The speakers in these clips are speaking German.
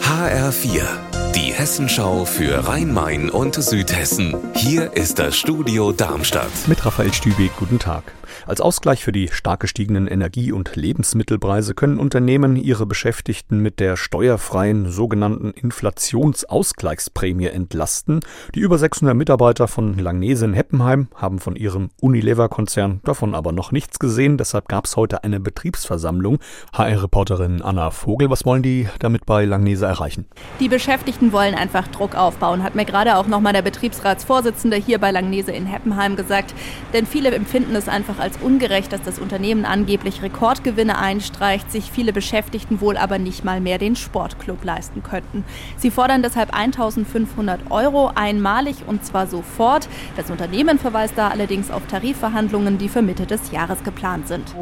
HR4, die Hessenschau für Rhein-Main und Südhessen. Hier ist das Studio Darmstadt. Mit Raphael Stübeck, guten Tag. Als Ausgleich für die stark gestiegenen Energie- und Lebensmittelpreise können Unternehmen ihre Beschäftigten mit der steuerfreien sogenannten Inflationsausgleichsprämie entlasten. Die über 600 Mitarbeiter von Langnese in Heppenheim haben von ihrem Unilever-Konzern davon aber noch nichts gesehen. Deshalb gab es heute eine Betriebsversammlung. HR-Reporterin Anna Vogel, was wollen die damit bei Langnese erreichen? Die Beschäftigten wollen einfach Druck aufbauen, hat mir gerade auch nochmal der Betriebsratsvorsitzende hier bei Langnese in Heppenheim gesagt. Denn viele empfinden es einfach als ungerecht, dass das Unternehmen angeblich Rekordgewinne einstreicht, sich viele Beschäftigten wohl aber nicht mal mehr den Sportclub leisten könnten. Sie fordern deshalb 1500 Euro einmalig und zwar sofort. Das Unternehmen verweist da allerdings auf Tarifverhandlungen, die für Mitte des Jahres geplant sind.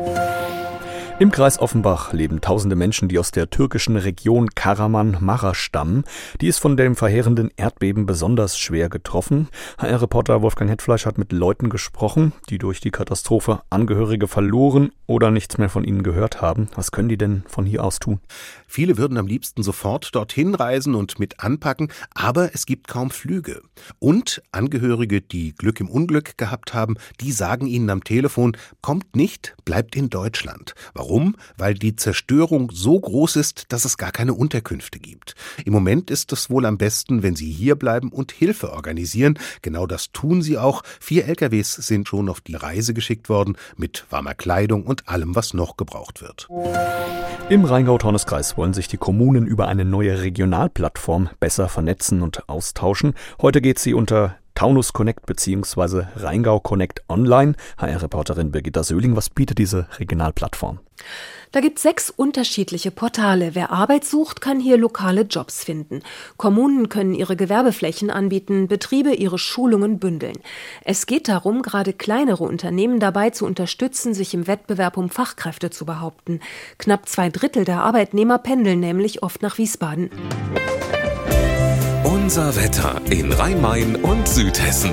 Im Kreis Offenbach leben tausende Menschen, die aus der türkischen Region Karaman-Marra stammen. Die ist von dem verheerenden Erdbeben besonders schwer getroffen. HR-Reporter Wolfgang Hetfleisch hat mit Leuten gesprochen, die durch die Katastrophe Angehörige verloren oder nichts mehr von ihnen gehört haben. Was können die denn von hier aus tun? Viele würden am liebsten sofort dorthin reisen und mit anpacken, aber es gibt kaum Flüge. Und Angehörige, die Glück im Unglück gehabt haben, die sagen ihnen am Telefon, kommt nicht, bleibt in Deutschland. Warum? Weil die Zerstörung so groß ist, dass es gar keine Unterkünfte gibt. Im Moment ist es wohl am besten, wenn sie hier bleiben und Hilfe organisieren. Genau das tun sie auch. Vier LKWs sind schon auf die Reise geschickt worden mit warmer Kleidung und allem, was noch gebraucht wird. Im Rheingau-Taunus-Kreis wollen sich die Kommunen über eine neue Regionalplattform besser vernetzen und austauschen. Heute geht sie unter Taunus Connect bzw. Rheingau Connect Online. HR-Reporterin Birgitta Söhling, was bietet diese Regionalplattform? Da gibt es sechs unterschiedliche Portale. Wer Arbeit sucht, kann hier lokale Jobs finden. Kommunen können ihre Gewerbeflächen anbieten, Betriebe ihre Schulungen bündeln. Es geht darum, gerade kleinere Unternehmen dabei zu unterstützen, sich im Wettbewerb um Fachkräfte zu behaupten. Knapp zwei Drittel der Arbeitnehmer pendeln nämlich oft nach Wiesbaden. Unser Wetter in Rhein-Main und Südhessen.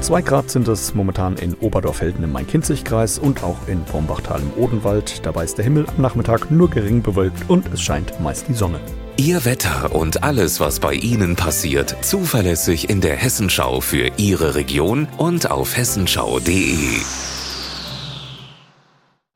Zwei Grad sind es momentan in Oberdorfelden im Main-Kinzig-Kreis und auch in Brombachtal im Odenwald. Dabei ist der Himmel am Nachmittag nur gering bewölkt und es scheint meist die Sonne. Ihr Wetter und alles, was bei Ihnen passiert, zuverlässig in der Hessenschau für Ihre Region und auf hessenschau.de.